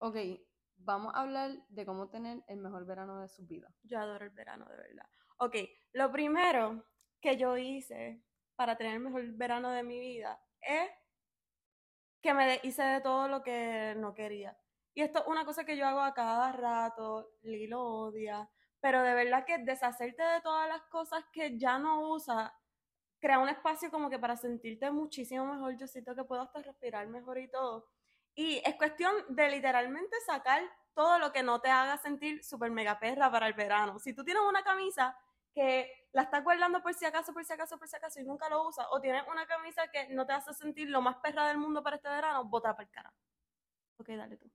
Ok, vamos a hablar de cómo tener el mejor verano de su vida. Yo adoro el verano, de verdad. Ok, lo primero que yo hice para tener el mejor verano de mi vida es que me hice de todo lo que no quería. Y esto es una cosa que yo hago a cada rato, Lilo odia, pero de verdad que deshacerte de todas las cosas que ya no usas, crea un espacio como que para sentirte muchísimo mejor, yo siento que puedo hasta respirar mejor y todo. Y es cuestión de literalmente sacar todo lo que no te haga sentir súper mega perra para el verano. Si tú tienes una camisa que la estás guardando por si acaso, por si acaso, por si acaso y nunca lo usas, o tienes una camisa que no te hace sentir lo más perra del mundo para este verano, bota para el cara. Ok, dale tú.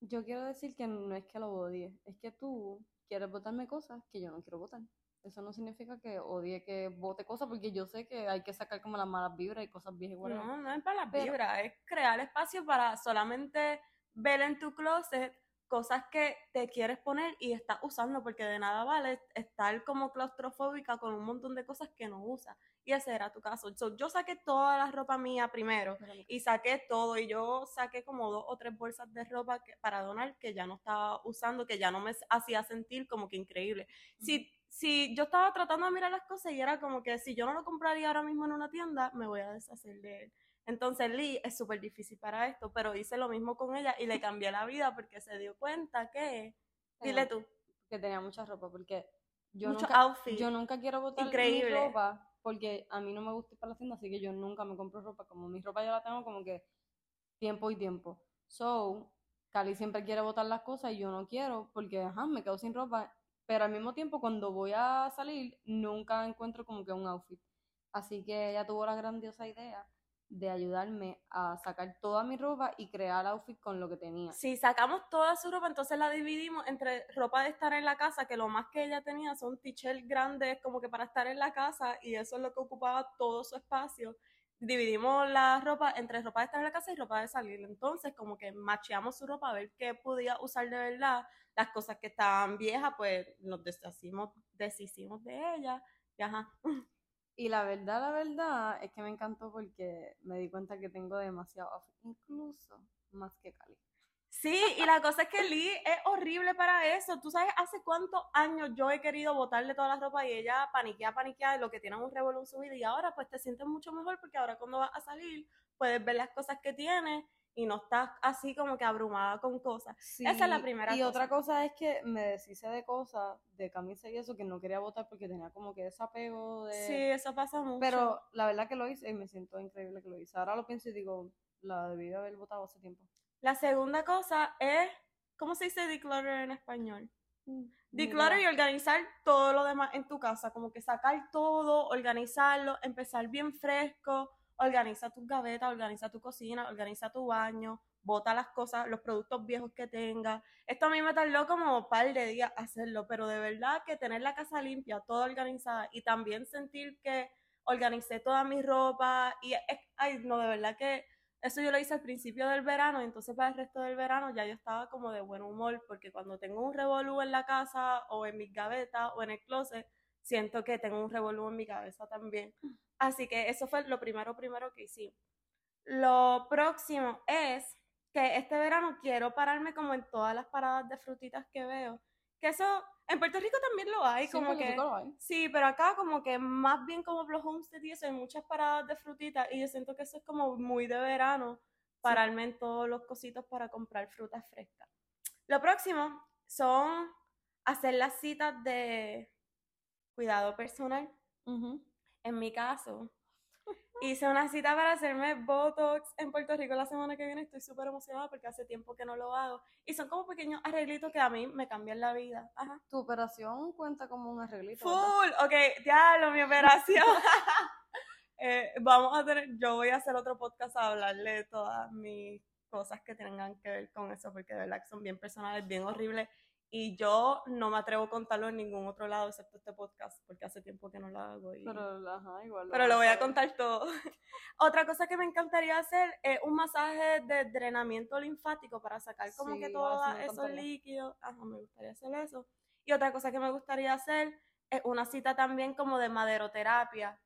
Yo quiero decir que no es que lo odie, es que tú quieres votarme cosas que yo no quiero votar. Eso no significa que odie que vote cosas, porque yo sé que hay que sacar como las malas vibras y cosas viejas igual. No, no es para las vibras, es crear espacio para solamente ver en tu closet cosas que te quieres poner y estás usando, porque de nada vale estar como claustrofóbica con un montón de cosas que no usas. Y ese era tu caso. yo saqué toda la ropa mía primero y saqué todo. Y yo saqué como dos o tres bolsas de ropa que, para donar que ya no estaba usando, que ya no me hacía sentir como que increíble. Si, si yo estaba tratando de mirar las cosas y era como que si yo no lo compraría ahora mismo en una tienda, me voy a deshacer de él. Entonces Lee es súper difícil para esto, pero hice lo mismo con ella y le cambié la vida porque se dio cuenta que... Dile tú. Que tenía mucha ropa, porque yo, Mucho nunca, outfit. yo nunca quiero botar Increíble. mi ropa porque a mí no me gusta ir para la tienda, así que yo nunca me compro ropa. Como mi ropa yo la tengo como que tiempo y tiempo. So, Cali siempre quiere botar las cosas y yo no quiero porque, ajá, me quedo sin ropa. Pero al mismo tiempo, cuando voy a salir, nunca encuentro como que un outfit. Así que ella tuvo la grandiosa idea de ayudarme a sacar toda mi ropa y crear outfit con lo que tenía. Si sacamos toda su ropa, entonces la dividimos entre ropa de estar en la casa, que lo más que ella tenía son t-shirts grandes como que para estar en la casa y eso es lo que ocupaba todo su espacio. Dividimos la ropa entre ropa de estar en la casa y ropa de salir. Entonces, como que macheamos su ropa a ver qué podía usar de verdad. Las cosas que estaban viejas, pues nos deshacimos, deshicimos de ellas. Y ajá. Y la verdad, la verdad es que me encantó porque me di cuenta que tengo demasiado incluso más que Cali. Sí, y la cosa es que Lee es horrible para eso. Tú sabes hace cuántos años yo he querido botarle toda la ropa y ella paniquea, paniquea de lo que tiene un revolú en su vida y ahora pues te sientes mucho mejor porque ahora cuando vas a salir puedes ver las cosas que tienes y no estás así como que abrumada con cosas. Esa es la primera y cosa. otra cosa es que me deshice de cosas, de camisa y eso, que no quería botar porque tenía como que ese apego de... Sí, eso pasa mucho. Pero la verdad que lo hice y me siento increíble que lo hice. Ahora lo pienso y digo, la debí de haber votado hace tiempo. La segunda cosa es, ¿cómo se dice declutter en español? Mm, Declutter y organizar todo lo demás en tu casa, como que sacar todo, organizarlo, empezar bien fresco, organiza tus gavetas, organiza tu cocina, organiza tu baño, bota las cosas, los productos viejos que tengas. Esto a mí me tardó como un par de días hacerlo, pero de verdad que tener la casa limpia, toda organizada y también sentir que organicé toda mi ropa y ay, no, de verdad que eso yo lo hice al principio del verano entonces para el resto del verano ya yo estaba como de buen humor porque cuando tengo un revolú en la casa o en mis gavetas o en el closet, siento que tengo un revolú en mi cabeza también. Así que eso fue lo primero, primero que hice. Lo próximo es que este verano quiero pararme como en todas las paradas de frutitas que veo. Que eso, en Puerto Rico también lo hay, sí, como que... Rico lo hay. Sí, pero acá como que más bien como los homestead y eso, hay muchas paradas de frutitas y yo siento que eso es como muy de verano, pararme en todos los cositos para comprar frutas frescas. Lo próximo son hacer las citas de cuidado personal. En mi caso, hice una cita para hacerme Botox en Puerto Rico la semana que viene. Estoy súper emocionada porque hace tiempo que no lo hago. Y son como pequeños arreglitos que a mí me cambian la vida. Ajá. Tu operación cuenta como un arreglito. ¿verdad? Full, ok, diablo, mi operación. Eh, vamos a tener, yo voy a hacer otro podcast a hablarle de todas mis cosas que tengan que ver con eso, porque de verdad que son bien personales, bien horribles. Y yo no me atrevo a contarlo en ningún otro lado excepto este podcast, porque hace tiempo que no lo hago. y- Pero, ajá, igual. pero lo voy a contar todo. Otra cosa que me encantaría hacer es un masaje de drenamiento linfático para sacar como Sí, que todos esos líquidos. Ajá, me gustaría hacer eso. Y otra cosa que me gustaría hacer es una cita también como de maderoterapia.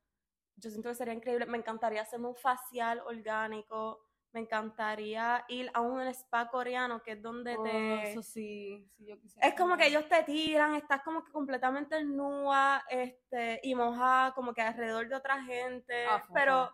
Yo siento que sería increíble. Me encantaría hacerme un facial orgánico. Me encantaría ir a un spa coreano, que es donde Oh, te... eso sí, sí, yo quisiera. Es como que ellos te tiran, estás como que completamente nua, este, y mojada, como que alrededor de otra gente. Ah, pero,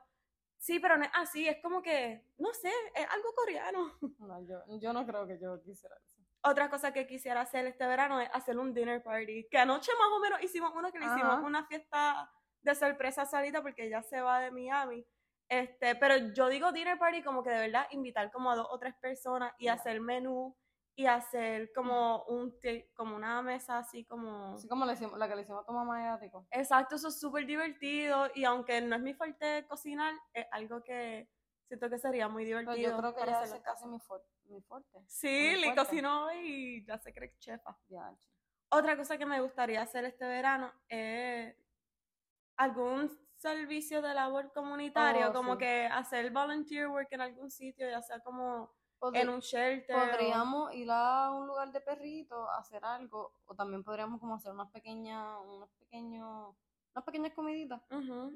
sí, pero no es así, es como que, no sé, es algo coreano. No, yo, yo no creo que yo quisiera eso. Otra cosa que quisiera hacer este verano es hacer un dinner party. Que anoche más o menos hicimos uno que le hicimos una fiesta de sorpresa salida porque ella se va de Miami. Este, pero yo digo dinner party como que de verdad invitar como a dos o tres personas y hacer menú y hacer como un como una mesa así como Así como le hicimos- la que le hicimos a tu mamá y a Tico. Exacto, eso es súper divertido y aunque no es mi fuerte cocinar, es algo que siento que sería muy Pero divertido. Pues yo creo que ya es casi mi, fuerte mi fuerte. Sí, muy le fuerte. cocinó y ya se cree chefa. Ya. Otra cosa que me gustaría hacer este verano es algún servicio de labor comunitario, Oh, como sí. que hacer volunteer work en algún sitio, ya sea como Podri- en un shelter. o- Podríamos ir a un lugar de perritos hacer algo, o también podríamos como hacer unas pequeñas, unos pequeños, unas pequeñas comiditas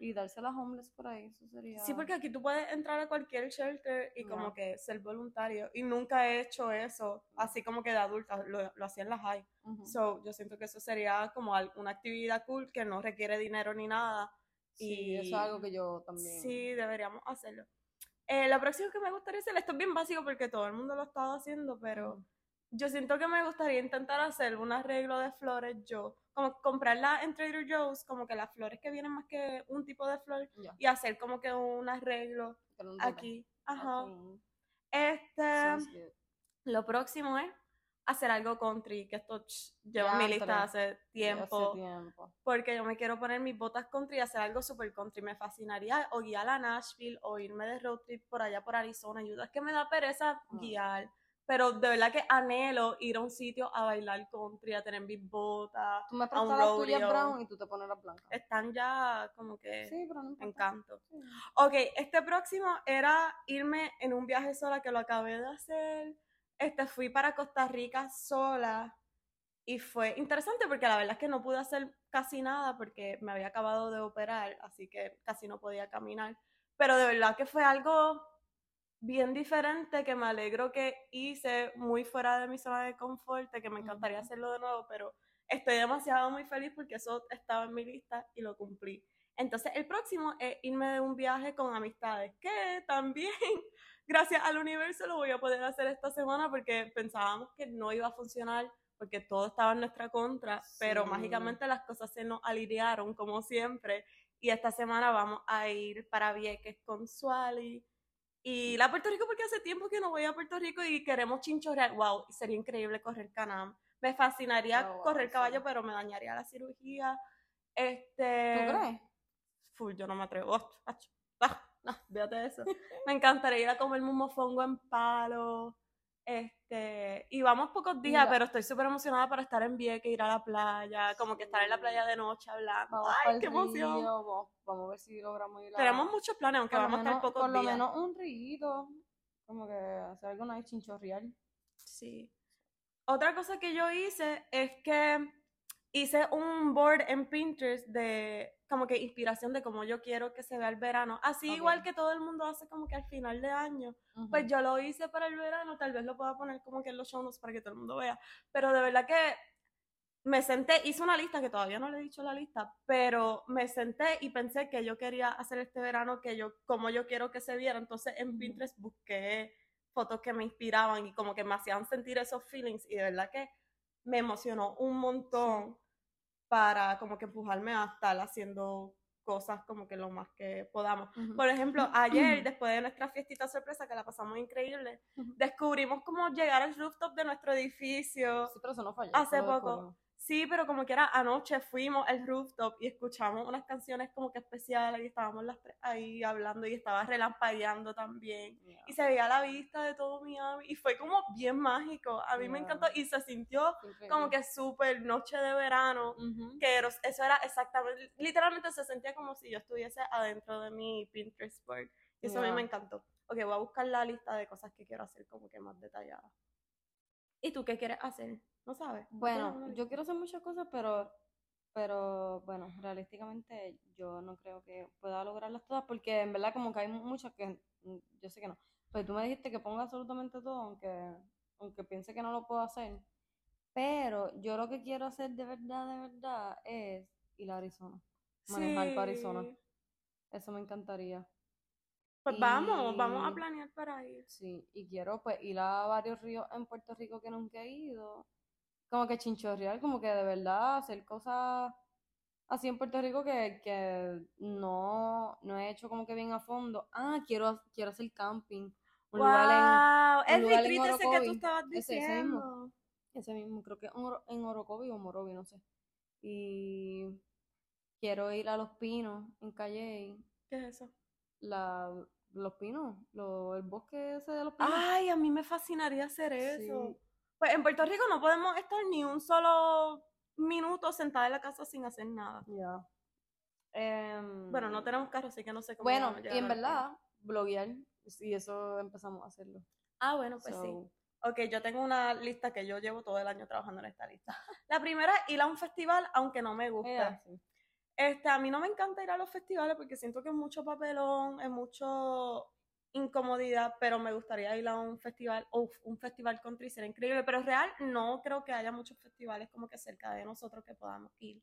y dárselas a homeless por ahí, eso sería... Sí, porque aquí tú puedes entrar a cualquier shelter y como que ser voluntario. Y nunca he hecho eso, así como que de adulta, lo, lo hacía en la high. Ujú. So, yo siento que eso sería como una actividad cool que no requiere dinero ni nada. Sí, eso es y- algo que yo también... Sí, deberíamos hacerlo. Eh, lo próximo que me gustaría hacer, esto es bien básico porque todo el mundo lo ha estado haciendo, pero yo siento que me gustaría intentar hacer un arreglo de flores yo, como comprarla en Trader Joe's, como que las flores que vienen más que un tipo de flor, y hacer como que un arreglo aquí. Ajá. Este, lo próximo es hacer algo country, que esto ch, lleva en mi lista hace Hace tiempo. tiempo. porque yo me quiero poner mis botas country y hacer algo super country. Me fascinaría o guiar a Nashville o irme de road trip por allá por Arizona. Ayuda, es que me da pereza Ah. guiar. Pero de verdad que anhelo ir a un sitio a bailar country, a tener mis botas. Tú me prestas las tuyas brown y tú te pones las blancas. Están ya como que Sí, pero no me encanto. Sí. Ok, este próximo era irme en un viaje sola que lo acabé de hacer. Este fui para Costa Rica sola y fue interesante porque la verdad es que no pude hacer casi nada porque me había acabado de operar, así que casi no podía caminar. Pero de verdad que fue algo bien diferente que me alegro que hice muy fuera de mi zona de confort, que me encantaría hacerlo de nuevo, pero estoy demasiado muy feliz porque eso estaba en mi lista y lo cumplí. Entonces, el próximo es irme de un viaje con amistades, que también, gracias al universo, lo voy a poder hacer esta semana porque pensábamos que no iba a funcionar porque todo estaba en nuestra contra, pero Sí. mágicamente las cosas se nos alinearon como siempre. Y esta semana vamos a ir para Vieques con Suali y la Puerto Rico porque hace tiempo que no voy a Puerto Rico y queremos chinchorrear. Wow, sería increíble correr canam. Me fascinaría Oh, wow, correr sí. caballo, pero me dañaría la cirugía. Este, ¿Tú crees? Full, yo no me atrevo. Ach, ah, fíjate de eso. Me encantaría ir a comerme un mofongo en palo. Este, y vamos pocos días, Mira. pero estoy súper emocionada para estar en Vieques, ir a la playa, como que estar en la playa de noche hablando. Vamos ¡Ay, qué emoción! río, vamos, vamos a ver si logramos ir a... Tenemos muchos planes, aunque vamos a estar pocos Por lo días. menos un río, como que hacer algo nice, chinchorreal. Sí. Otra cosa que yo hice es que hice un board en Pinterest de como que inspiración de cómo yo quiero que se vea el verano. Así Ok. igual que todo el mundo hace como que al final de año. Ujú. Pues yo lo hice para el verano, tal vez lo pueda poner como que en los show notes para que todo el mundo vea. Pero de verdad que me senté, hice una lista que todavía no le he dicho la lista, pero me senté y pensé que yo quería hacer este verano que yo, como yo quiero que se viera. Entonces en. Pinterest busqué fotos que me inspiraban y como que me hacían sentir esos feelings y de verdad que me emocionó un montón para como que empujarme a estar haciendo cosas como que lo más que podamos. Por ejemplo, ayer, después de nuestra fiestita sorpresa, que la pasamos increíble, descubrimos cómo llegar al rooftop de nuestro edificio. Sí, pero eso no ayer, Hace poco. Sí, pero como que era anoche, fuimos al rooftop y escuchamos unas canciones como que especiales y estábamos las tres ahí hablando y estaba relampagueando también. Yeah. Y se veía la vista de todo Miami y fue como bien mágico. A mí me Yeah. encantó y se sintió increíble. como que súper noche de verano Ujú. que eros- eso era exactamente, literalmente se sentía como si yo estuviese adentro de mi Pinterest board. Y eso a mí me encantó. Ok, voy a buscar la lista de cosas que quiero hacer como que más detallada. ¿Y tú qué quieres hacer? ¿No sabes? ¿No tienes una Bueno, yo quiero hacer muchas cosas, pero, pero bueno, realísticamente yo no creo que pueda lograrlas todas, porque en verdad como que hay muchas que mm, yo sé que no. pues tú me dijiste que ponga absolutamente todo, aunque, aunque piense que no lo puedo hacer. Pero yo lo que quiero hacer de verdad, de verdad, es ir a Arizona. Manejar para Arizona. Sí. Eso me encantaría. Pues vamos, vamos a planear para ir. Sí, y quiero pues ir a varios ríos en Puerto Rico que nunca he ido. Como que chinchorreal, como que de verdad hacer cosas así en Puerto Rico que, que no, no he hecho como que bien a fondo. Ah, quiero, quiero hacer camping. Un lugar Wow, un el lugar en retreat ese que tú estabas Ese- ese mismo. diciendo. en ese mismo, creo que en, en Orocovi o Morovi, no sé. Y quiero ir a Los Pinos en Calle, ¿Qué es eso? la, Los Pinos, lo- el bosque ese de Los Pinos. Ay, a mí me fascinaría hacer Sí. eso. Pues en Puerto Rico no podemos estar ni un solo minuto sentada en la casa sin hacer nada. Ya. Em, Bueno, no tenemos carro, así que no sé cómo Bueno, y en verdad, bloguear, y eso empezamos a hacerlo. Ah, bueno, pues sí. Ok, yo tengo una lista que yo llevo todo el año trabajando en esta lista. La primera ir a un festival, aunque no me sí. Este, a mí no me encanta ir a los festivales porque siento que es mucho papelón, es mucho incomodidad, pero me gustaría ir a un festival, uf, un festival country sería increíble, pero real no creo que haya muchos festivales como que cerca de nosotros que podamos ir.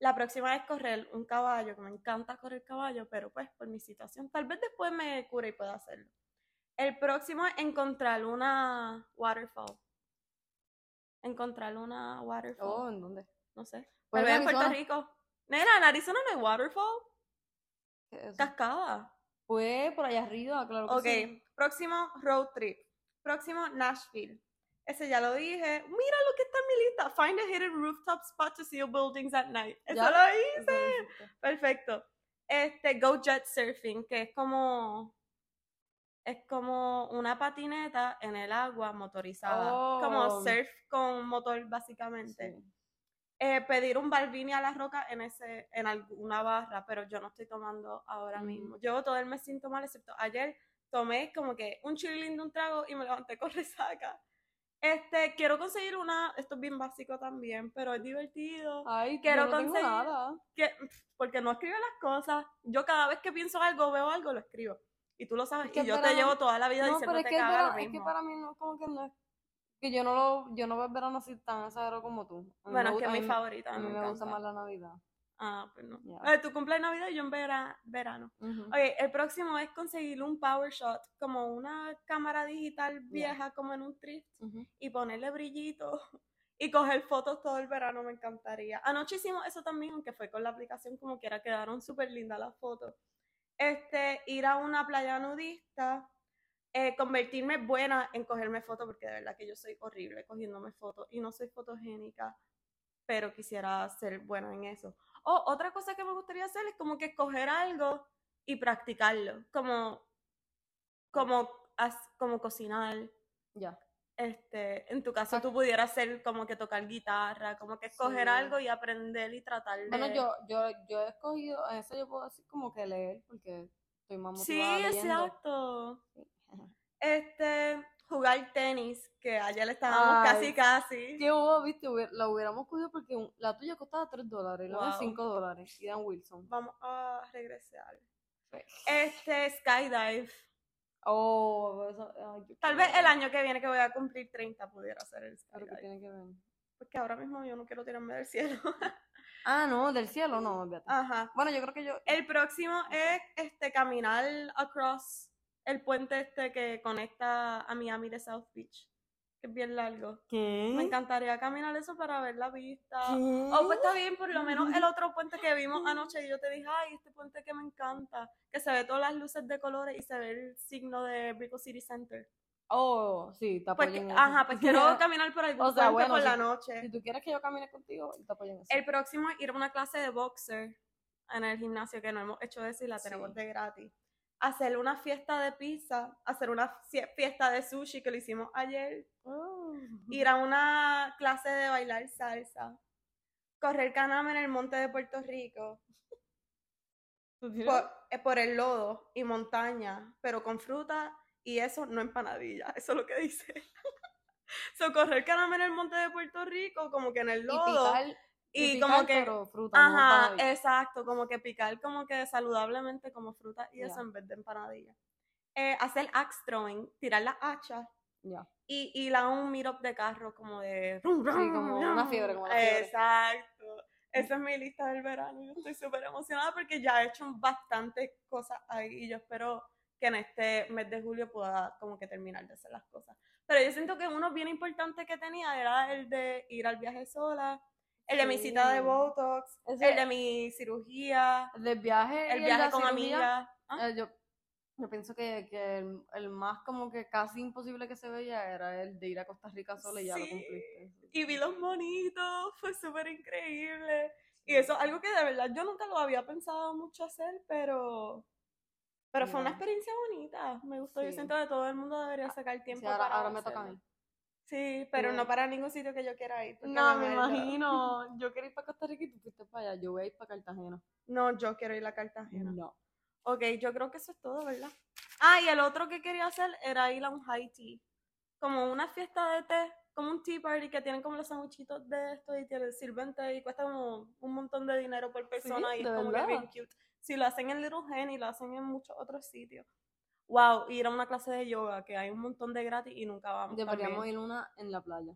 La próxima es correr un caballo, que me encanta correr caballo, pero pues por mi situación, tal vez después me cure y pueda hacerlo. El próximo es encontrar una waterfall. Encontrar una waterfall. Oh, ¿en dónde? No sé. Pues en Puerto. Rico. Nena, en Arizona no hay waterfall. ¿Qué es? Cascada. Pues por allá arriba, claro que Ok, sí. próximo road trip. Próximo Nashville. Ese ya lo dije. Mira lo que está en mi lista. Find a hidden rooftop spot to see buildings at night. Eso ¿Ya? lo hice. Perfecto. Este, go jet surfing, que es como. Es como una patineta en el agua motorizada. Como Oh. surf con motor, básicamente. Sí. Eh, pedir un Balvini a la roca en ese en alguna barra, pero yo no estoy tomando ahora Ujú. mismo. Llevo todo el mes sin tomar, excepto ayer tomé como que un chilín de un trago y me levanté con resaca. Este, quiero conseguir una, esto es bien básico también, pero es divertido. Ay, Quiero no conseguir- nada. Que, porque no escribe las cosas. Yo cada vez que pienso algo, veo algo, lo escribo. Y tú lo sabes. Es que y yo te llevo toda la vida No, diciendo pero es que es que para mí no, como que no es, que yo no lo, yo no veo el verano así tan exagerado como tú. Bueno, es que es mi favorita. A mí me me gusta encanta. más la Navidad. Ah, pues no. Ya. Eh, tu cumpleaños Navidad y yo en vera- verano. Ujú. Ok, el próximo es conseguir un power shot, como una cámara digital vieja, como en un thrift, y ponerle brillito y coger fotos todo el verano, me encantaría. Anoche hicimos eso también, aunque fue con la aplicación como quiera, quedaron súper lindas las fotos. Este, ir a una playa nudista, eh, convertirme buena en cogerme fotos, porque de verdad que yo soy horrible cogiéndome fotos y no soy fotogénica, pero quisiera ser buena en eso. O otra cosa que me gustaría hacer es como que escoger algo y practicarlo, como, como, como cocinar. Ya. Este, en tu caso Exacto. tú pudieras hacer como que tocar guitarra, como que escoger Sí. algo y aprender y tratar de... Bueno, yo, yo, yo he escogido, eso yo puedo decir como que leer, porque estoy más Sí, motivada leyendo. exacto. Este, jugar tenis, que ayer estábamos Ay, casi casi. ¿Qué hubo, viste? La hubiéramos cogido porque un- la tuya costaba 3 dólares y la mía Wow. 5 dólares. Y Dan Wilson. Vamos a regresar. Sí. Este, skydive. Oh, eso, ay, yo Tal vez el año que viene que voy a cumplir 30 pudiera hacer el que skydive. tiene que ver. Porque ahora mismo yo no quiero tirarme del cielo. Ah, no, del cielo no, olvídate. Ajá. Bueno, yo creo que yo. El próximo es este caminar across el puente este que conecta a Miami de South Beach. Que es bien largo. ¿Qué? Me encantaría caminar eso para ver la vista. ¿Qué? Oh, pues está bien, por lo menos el otro puente que vimos anoche y yo te dije, ay, este puente que me encanta, que se ve todas las luces de colores y se ve el signo de Brickell City Center. Oh, sí, te Pues, apoyo en que- eso. ajá, pues quiero caminar por algún O sea, puente bueno, por si- la noche. Si tú quieres que yo camine contigo, te apoyo en eso. El próximo es ir a una clase de boxer en el gimnasio, que no hemos hecho eso y la tenemos de gratis. Hacer una fiesta de pizza, hacer una fie- fiesta de sushi que lo hicimos ayer. Oh. Ir a una clase de bailar salsa. Correr caname en el monte de Puerto Rico. Eh, por el lodo y montaña, pero con fruta y eso no empanadilla, eso es lo que dice. Socorrer caname en el monte de Puerto Rico, como que en el Y lodo. picar, Y, como que, pero fruta, ajá, exacto, como que picar como que saludablemente como fruta y eso Ya. en vez de empanadilla. eh, hacer axe throwing, tirar las hachas Ya. y ir a un meetup de carro como de... como una fiebre, como una fiebre. Exacto. Esa es mi lista del verano. Yo estoy súper emocionada porque ya he hecho bastantes cosas ahí y yo espero que en este mes de julio pueda como que terminar de hacer las cosas. Pero yo siento que uno bien importante que tenía era el de ir al viaje sola, el de mi cita de Sí. Botox, Ese- el de mi cirugía, El del viaje. el y viaje con cirugía, amigas. ¿Ah? eh, yo, yo pienso que, que el, el más como que casi imposible que se veía era el de ir a Costa Rica sola y ya lo Sí. cumpliste. y vi los monitos, fue súper increíble. Y eso es algo que de verdad yo nunca lo había pensado mucho hacer, pero pero fue una Ya. experiencia bonita. Me gustó. Yo Sí. siento que todo el mundo debería sacar Sí, tiempo ahora, para ahora me toca a hacerlo. mí. Sí, pero no para ningún sitio que yo quiera ir. No, me imagino. Yo quería ir para Costa Rica y tú fuiste para allá. Yo voy a ir para Cartagena. No, yo quiero ir a Cartagena. No. Ok, yo creo que eso es todo, ¿verdad? Ah, y el otro que quería hacer era ir a un high tea. Como una fiesta de té, como un tea party que tienen como los sanguchitos de esto y te sirven té y cuesta como un montón de dinero por persona y es ¿De como que bien cute. Si lo hacen en Little Hen y lo hacen en muchos otros sitios. Wow, ir a una clase de yoga que hay un montón de gratis y nunca vamos. Deberíamos también. ir una en la playa.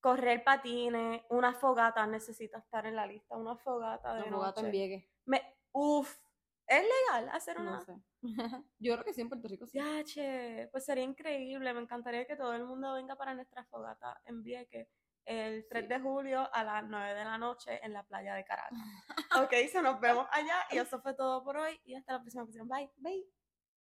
Correr patines, una fogata necesita estar en la lista, una fogata de Una fogata en. Vieques. Me, uf, ¿es legal hacer una? No sé. Yo creo que sí en Puerto Rico sí. Ya, che, pues sería increíble. Me encantaría que todo el mundo venga para nuestra fogata en Vieques el 3 Sí. de julio a las 9 de la noche en la playa de Caracas. ok, so nos vemos allá y eso fue todo por hoy y hasta la próxima ocasión. Bye. Bye.